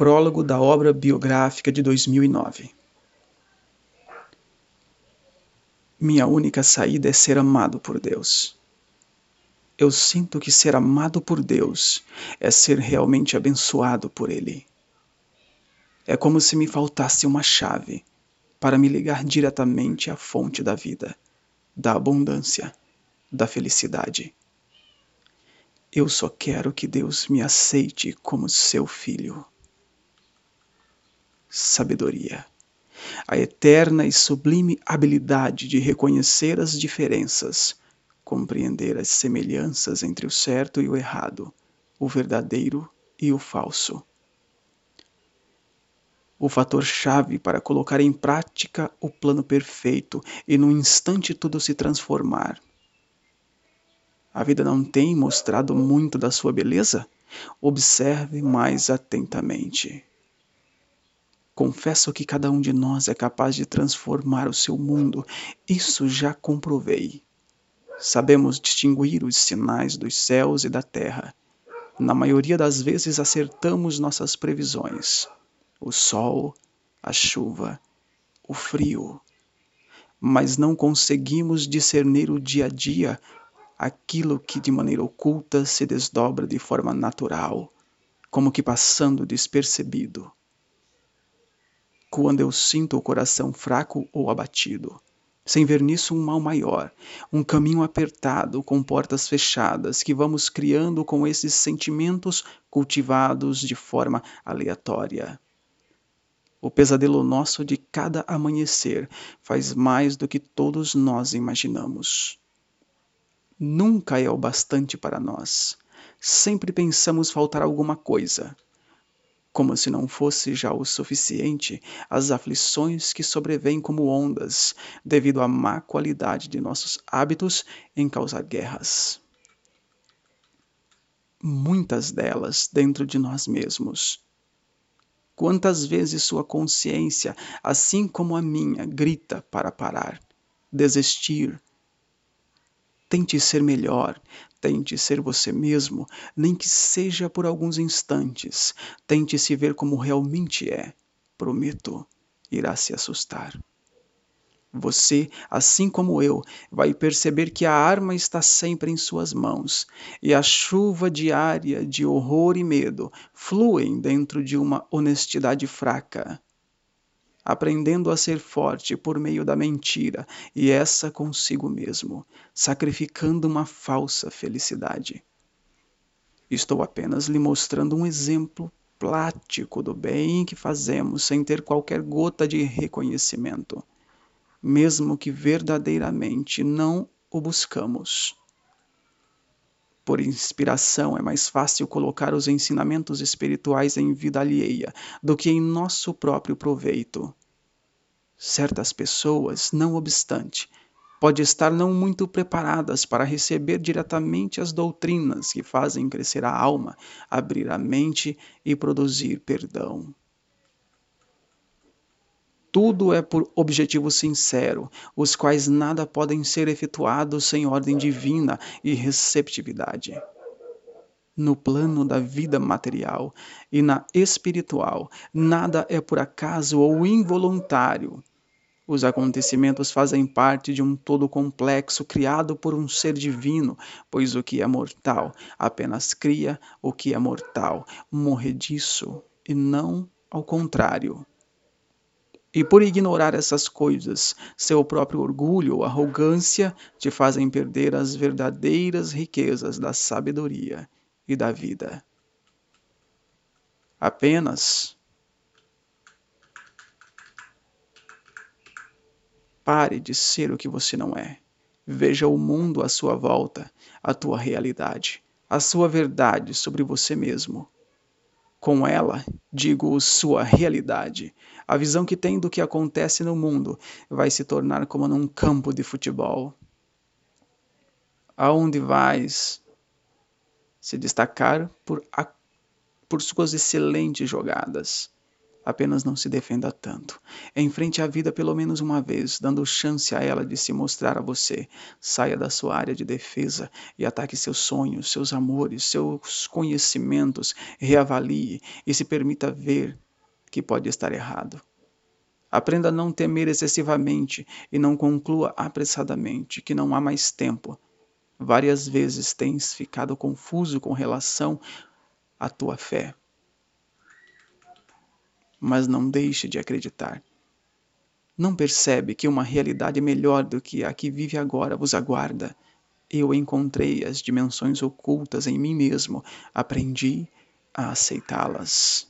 Prólogo da obra biográfica de 2009. Minha única saída é ser amado por Deus. Eu sinto que ser amado por Deus é ser realmente abençoado por Ele. É como se me faltasse uma chave para me ligar diretamente à fonte da vida, da abundância, da felicidade. Eu só quero que Deus me aceite como seu filho sabedoria, a eterna e sublime habilidade de reconhecer as diferenças, compreender as semelhanças entre o certo e o errado, o verdadeiro e o falso. O fator-chave para colocar em prática o plano perfeito e num instante tudo se transformar. A vida não tem mostrado muito da sua beleza? Observe mais atentamente. Confesso que cada um de nós é capaz de transformar o seu mundo, isso já comprovei. Sabemos distinguir os sinais dos céus e da terra. Na maioria das vezes acertamos nossas previsões. O sol, a chuva, o frio. Mas não conseguimos discernir o dia a dia, aquilo que de maneira oculta se desdobra de forma natural, como que passando despercebido quando eu sinto o coração fraco ou abatido. Sem ver nisso um mal maior, um caminho apertado com portas fechadas que vamos criando com esses sentimentos cultivados de forma aleatória. O pesadelo nosso de cada amanhecer faz mais do que todos nós imaginamos. Nunca é o bastante para nós. Sempre pensamos faltar alguma coisa como se não fosse já o suficiente as aflições que sobrevêm como ondas devido à má qualidade de nossos hábitos em causar guerras. Muitas delas dentro de nós mesmos. Quantas vezes sua consciência, assim como a minha, grita para parar, desistir, Tente ser melhor, tente ser você mesmo, nem que seja por alguns instantes. Tente se ver como realmente é. Prometo, irá se assustar. Você, assim como eu, vai perceber que a arma está sempre em suas mãos e a chuva diária de horror e medo fluem dentro de uma honestidade fraca aprendendo a ser forte por meio da mentira e essa consigo mesmo, sacrificando uma falsa felicidade. Estou apenas lhe mostrando um exemplo prático do bem que fazemos sem ter qualquer gota de reconhecimento, mesmo que verdadeiramente não o buscamos. Por inspiração, é mais fácil colocar os ensinamentos espirituais em vida alheia do que em nosso próprio proveito. Certas pessoas, não obstante, pode estar não muito preparadas para receber diretamente as doutrinas que fazem crescer a alma, abrir a mente e produzir perdão. Tudo é por objetivo sincero, os quais nada podem ser efetuados sem ordem divina e receptividade no plano da vida material e na espiritual, nada é por acaso ou involuntário. Os acontecimentos fazem parte de um todo complexo criado por um ser divino, pois o que é mortal apenas cria o que é mortal, morre disso e não ao contrário. E por ignorar essas coisas, seu próprio orgulho ou arrogância te fazem perder as verdadeiras riquezas da sabedoria e da vida. Apenas Pare de ser o que você não é. Veja o mundo à sua volta, a tua realidade, a sua verdade sobre você mesmo. Com ela, digo sua realidade, a visão que tem do que acontece no mundo vai se tornar como num campo de futebol. Aonde vais se destacar por, a, por suas excelentes jogadas. Apenas não se defenda tanto. Enfrente a vida pelo menos uma vez, dando chance a ela de se mostrar a você. Saia da sua área de defesa e ataque seus sonhos, seus amores, seus conhecimentos. Reavalie e se permita ver que pode estar errado. Aprenda a não temer excessivamente e não conclua apressadamente que não há mais tempo. Várias vezes tens ficado confuso com relação à tua fé mas não deixe de acreditar. Não percebe que uma realidade melhor do que a que vive agora vos aguarda? Eu encontrei as dimensões ocultas em mim mesmo, aprendi a aceitá-las.